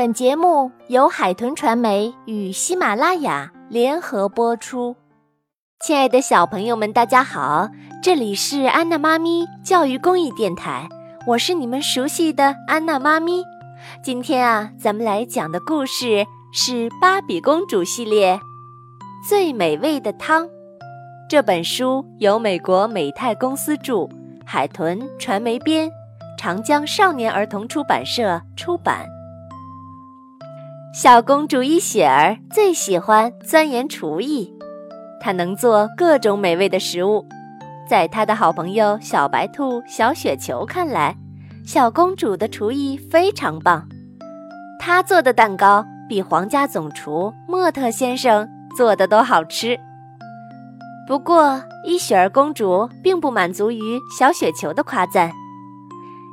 本节目由海豚传媒与喜马拉雅联合播出。亲爱的小朋友们，大家好，这里是安娜妈咪教育公益电台，我是你们熟悉的安娜妈咪。今天啊，咱们来讲的故事是《芭比公主系列》最美味的汤。这本书由美国美泰公司著，海豚传媒编，长江少年儿童出版社出版。小公主伊雪儿最喜欢钻研厨艺，她能做各种美味的食物。在她的好朋友小白兔、小雪球看来，小公主的厨艺非常棒。她做的蛋糕比皇家总厨莫特先生做的都好吃。不过，伊雪儿公主并不满足于小雪球的夸赞。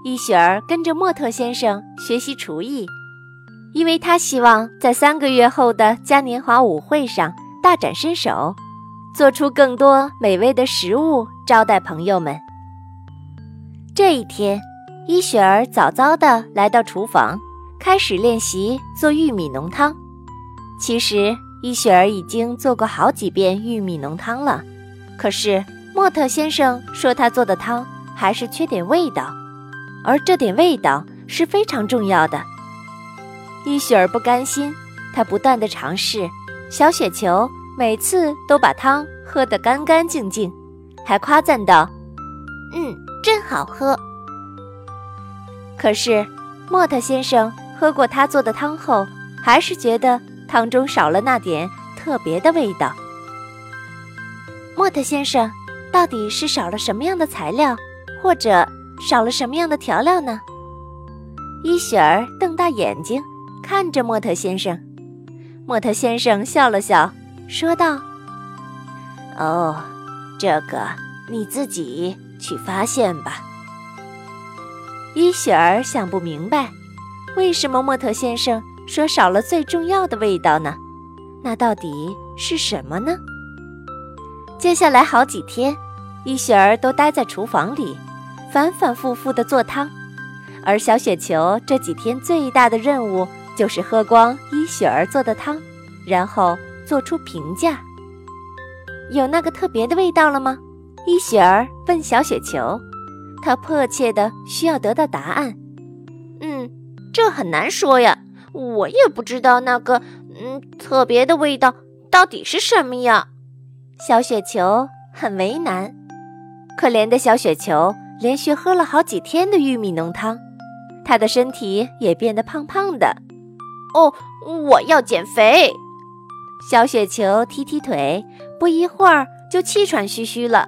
伊雪儿跟着莫特先生学习厨艺。因为他希望在三个月后的嘉年华舞会上大展身手，做出更多美味的食物招待朋友们。这一天，伊雪儿早早地来到厨房，开始练习做玉米浓汤。其实，伊雪儿已经做过好几遍玉米浓汤了，可是莫特先生说他做的汤还是缺点味道，而这点味道是非常重要的。伊雪儿不甘心，她不断地尝试。小雪球每次都把汤喝得干干净净，还夸赞道：“嗯，真好喝。”可是，莫特先生喝过他做的汤后，还是觉得汤中少了那点特别的味道。莫特先生，到底是少了什么样的材料，或者少了什么样的调料呢？伊雪儿瞪大眼睛。看着莫特先生，莫特先生笑了笑，说道：“哦，这个你自己去发现吧。”伊雪儿想不明白，为什么莫特先生说少了最重要的味道呢？那到底是什么呢？接下来好几天，伊雪儿都待在厨房里，反反复复地做汤，而小雪球这几天最大的任务。就是喝光伊雪儿做的汤，然后做出评价。有那个特别的味道了吗？伊雪儿问小雪球，她迫切的需要得到答案。嗯，这很难说呀，我也不知道那个嗯特别的味道到底是什么呀。小雪球很为难，可怜的小雪球连续喝了好几天的玉米浓汤，她的身体也变得胖胖的。哦，我要减肥。小雪球踢踢腿，不一会儿就气喘吁吁了。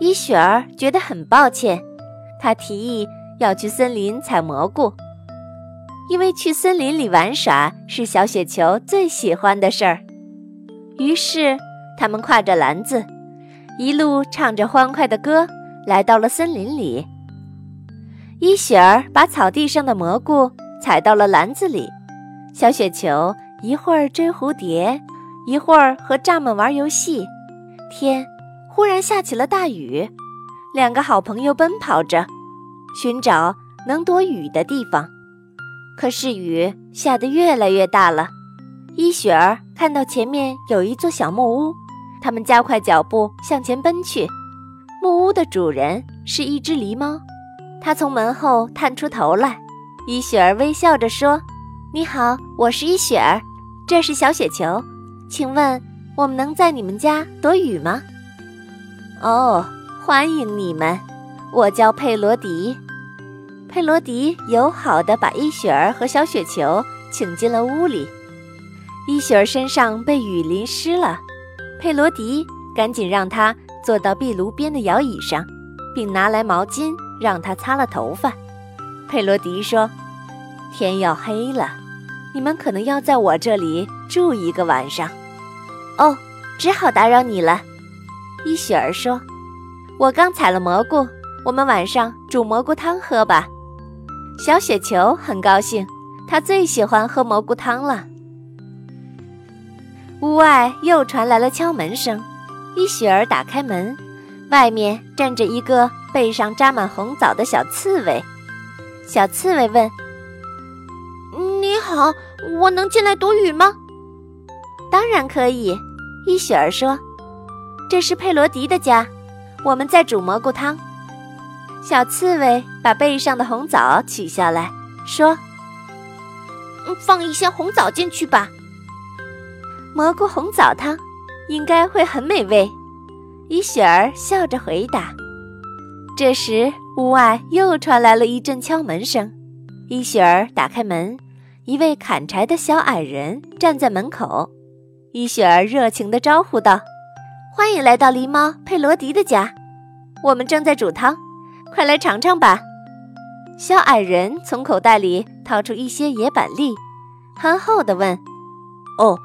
伊雪儿觉得很抱歉，她提议要去森林采蘑菇，因为去森林里玩耍是小雪球最喜欢的事儿。于是，他们挎着篮子，一路唱着欢快的歌，来到了森林里。伊雪儿把草地上的蘑菇踩到了篮子里。小雪球一会儿追蝴蝶，一会儿和蚱蜢玩游戏。天忽然下起了大雨，两个好朋友奔跑着，寻找能躲雨的地方。可是雨下得越来越大了。伊雪儿看到前面有一座小木屋，他们加快脚步向前奔去。木屋的主人是一只狸猫，它从门后探出头来。伊雪儿微笑着说。你好，我是伊雪儿，这是小雪球，请问我们能在你们家躲雨吗？哦，欢迎你们，我叫佩罗迪。佩罗迪友好地把伊雪儿和小雪球请进了屋里。伊雪儿身上被雨淋湿了，佩罗迪赶紧让她坐到壁炉边的摇椅上，并拿来毛巾让她擦了头发。佩罗迪说：“天要黑了。”你们可能要在我这里住一个晚上，哦，只好打扰你了。伊雪儿说：“我刚采了蘑菇，我们晚上煮蘑菇汤喝吧。”小雪球很高兴，他最喜欢喝蘑菇汤了。屋外又传来了敲门声，伊雪儿打开门，外面站着一个背上扎满红枣的小刺猬。小刺猬问：“你？”好，我能进来躲雨吗？当然可以。伊雪儿说：“这是佩罗迪的家，我们在煮蘑菇汤。”小刺猬把背上的红枣取下来，说：“放一些红枣进去吧。”蘑菇红枣汤应该会很美味。伊雪儿笑着回答。这时，屋外又传来了一阵敲门声。伊雪儿打开门，一位砍柴的小矮人站在门口。伊雪儿热情地招呼道：“欢迎来到狸猫佩罗迪的家，我们正在煮汤，快来尝尝吧。”小矮人从口袋里掏出一些野板栗，憨厚地问：“哦，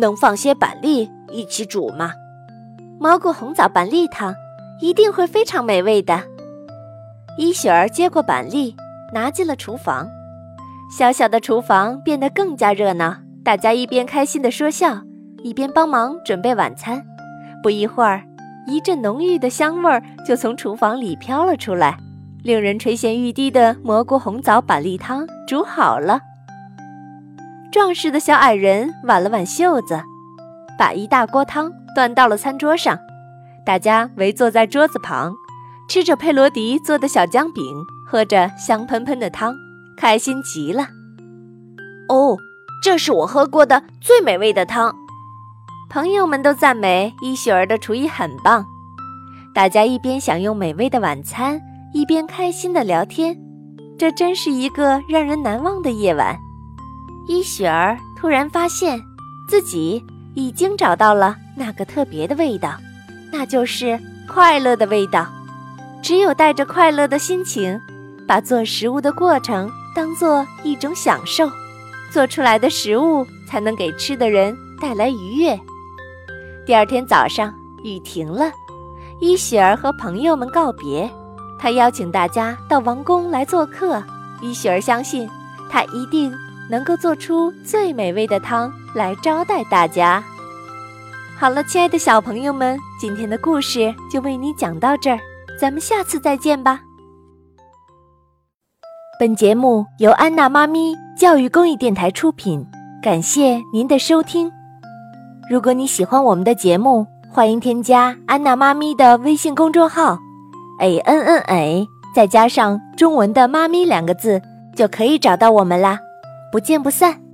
能放些板栗一起煮吗？”蘑菇红枣板栗汤一定会非常美味的。伊雪儿接过板栗，拿进了厨房。小小的厨房变得更加热闹，大家一边开心地说笑，一边帮忙准备晚餐。不一会儿，一阵浓郁的香味儿就从厨房里飘了出来，令人垂涎欲滴的蘑菇红枣板栗汤煮好了。壮实的小矮人挽了挽袖子，把一大锅汤端到了餐桌上，大家围坐在桌子旁。吃着佩罗迪做的小姜饼，喝着香喷喷的汤，开心极了。哦，这是我喝过的最美味的汤。朋友们都赞美伊雪儿的厨艺很棒。大家一边享用美味的晚餐，一边开心的聊天。这真是一个让人难忘的夜晚。伊雪儿突然发现自己已经找到了那个特别的味道，那就是快乐的味道。只有带着快乐的心情，把做食物的过程当做一种享受，做出来的食物才能给吃的人带来愉悦。第二天早上，雨停了，伊雪儿和朋友们告别，她邀请大家到王宫来做客。伊雪儿相信，她一定能够做出最美味的汤来招待大家。好了，亲爱的小朋友们，今天的故事就为你讲到这儿。咱们下次再见吧。本节目由安娜妈咪教育公益电台出品，感谢您的收听。如果你喜欢我们的节目，欢迎添加安娜妈咪的微信公众号，a n n a，再加上中文的“妈咪”两个字，就可以找到我们啦。不见不散。